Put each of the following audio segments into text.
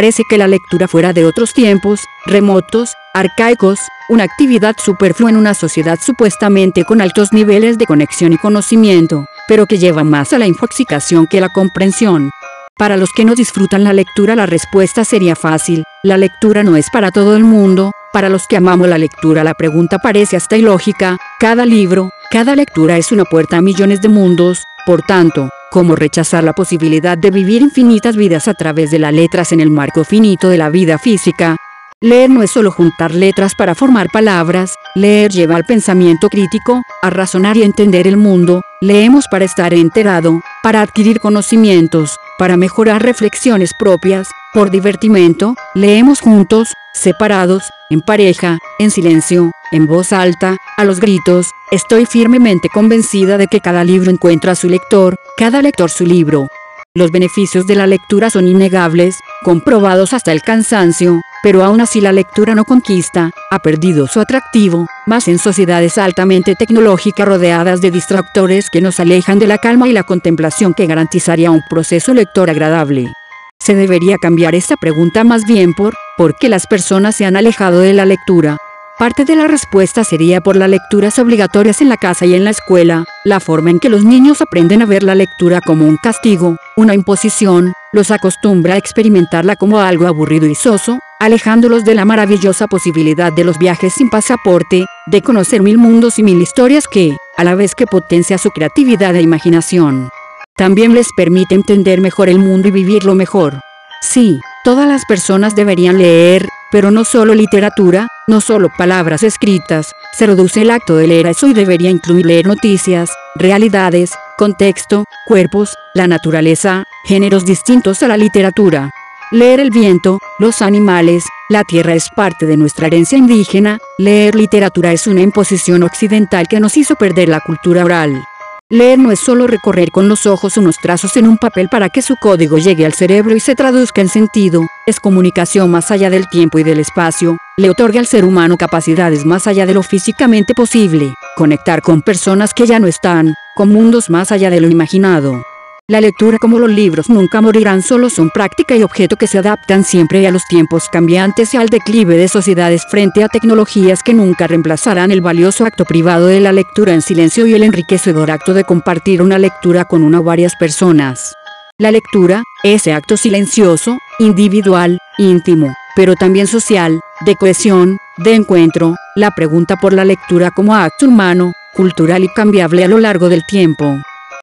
Parece que la lectura fuera de otros tiempos, remotos, arcaicos, una actividad superflua en una sociedad supuestamente con altos niveles de conexión y conocimiento, pero que lleva más a la infoxicación que a la comprensión. Para los que no disfrutan la lectura la respuesta sería fácil, la lectura no es para todo el mundo, para los que amamos la lectura la pregunta parece hasta ilógica, cada libro, cada lectura es una puerta a millones de mundos, por tanto, ¿cómo rechazar la posibilidad de vivir infinitas vidas a través de las letras en el marco finito de la vida física? Leer no es solo juntar letras para formar palabras, leer lleva al pensamiento crítico, a razonar y entender el mundo, leemos para estar enterado, para adquirir conocimientos, para mejorar reflexiones propias, por divertimento, leemos juntos, separados, en pareja, en silencio, en voz alta, a los gritos, estoy firmemente convencida de que cada libro encuentra a su lector, cada lector su libro. Los beneficios de la lectura son innegables, comprobados hasta el cansancio, pero aún así la lectura no conquista, ha perdido su atractivo, más en sociedades altamente tecnológicas rodeadas de distractores que nos alejan de la calma y la contemplación que garantizaría un proceso lector agradable. Se debería cambiar esta pregunta más bien por, ¿por qué las personas se han alejado de la lectura? Parte de la respuesta sería por las lecturas obligatorias en la casa y en la escuela, la forma en que los niños aprenden a ver la lectura como un castigo, una imposición, los acostumbra a experimentarla como algo aburrido y soso, alejándolos de la maravillosa posibilidad de los viajes sin pasaporte, de conocer mil mundos y mil historias que, a la vez que potencia su creatividad e imaginación, también les permite entender mejor el mundo y vivirlo mejor. Sí, todas las personas deberían leer, pero no solo literatura, no solo palabras escritas, se reduce el acto de leer a eso y debería incluir leer noticias, realidades, contexto, cuerpos, la naturaleza, géneros distintos a la literatura. Leer el viento, los animales, la tierra es parte de nuestra herencia indígena, leer literatura es una imposición occidental que nos hizo perder la cultura oral. Leer no es solo recorrer con los ojos unos trazos en un papel para que su código llegue al cerebro y se traduzca en sentido, es comunicación más allá del tiempo y del espacio, le otorga al ser humano capacidades más allá de lo físicamente posible, conectar con personas que ya no están, con mundos más allá de lo imaginado. La lectura como los libros nunca morirán solo son práctica y objeto que se adaptan siempre a los tiempos cambiantes y al declive de sociedades frente a tecnologías que nunca reemplazarán el valioso acto privado de la lectura en silencio y el enriquecedor acto de compartir una lectura con una o varias personas. La lectura, ese acto silencioso, individual, íntimo, pero también social, de cohesión, de encuentro, la pregunta por la lectura como acto humano, cultural y cambiable a lo largo del tiempo.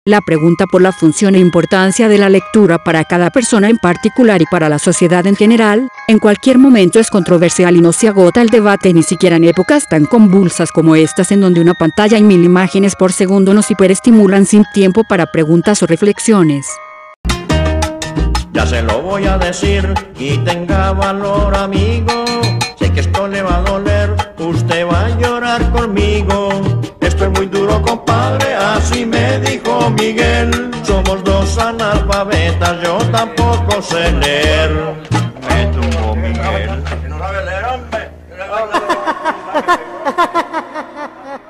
La pregunta por la función e importancia de la lectura para cada persona en particular y para la sociedad en general, en cualquier momento es controversial y no se agota el debate ni siquiera en épocas tan convulsas como estas en donde una pantalla y mil imágenes por segundo nos hiperestimulan sin tiempo para preguntas o reflexiones. Ya se lo voy a decir y tenga valor amigo, sé que esto le va a doler, usted va a llorar conmigo. Yo tampoco sé leer. Me tumbó Miguel.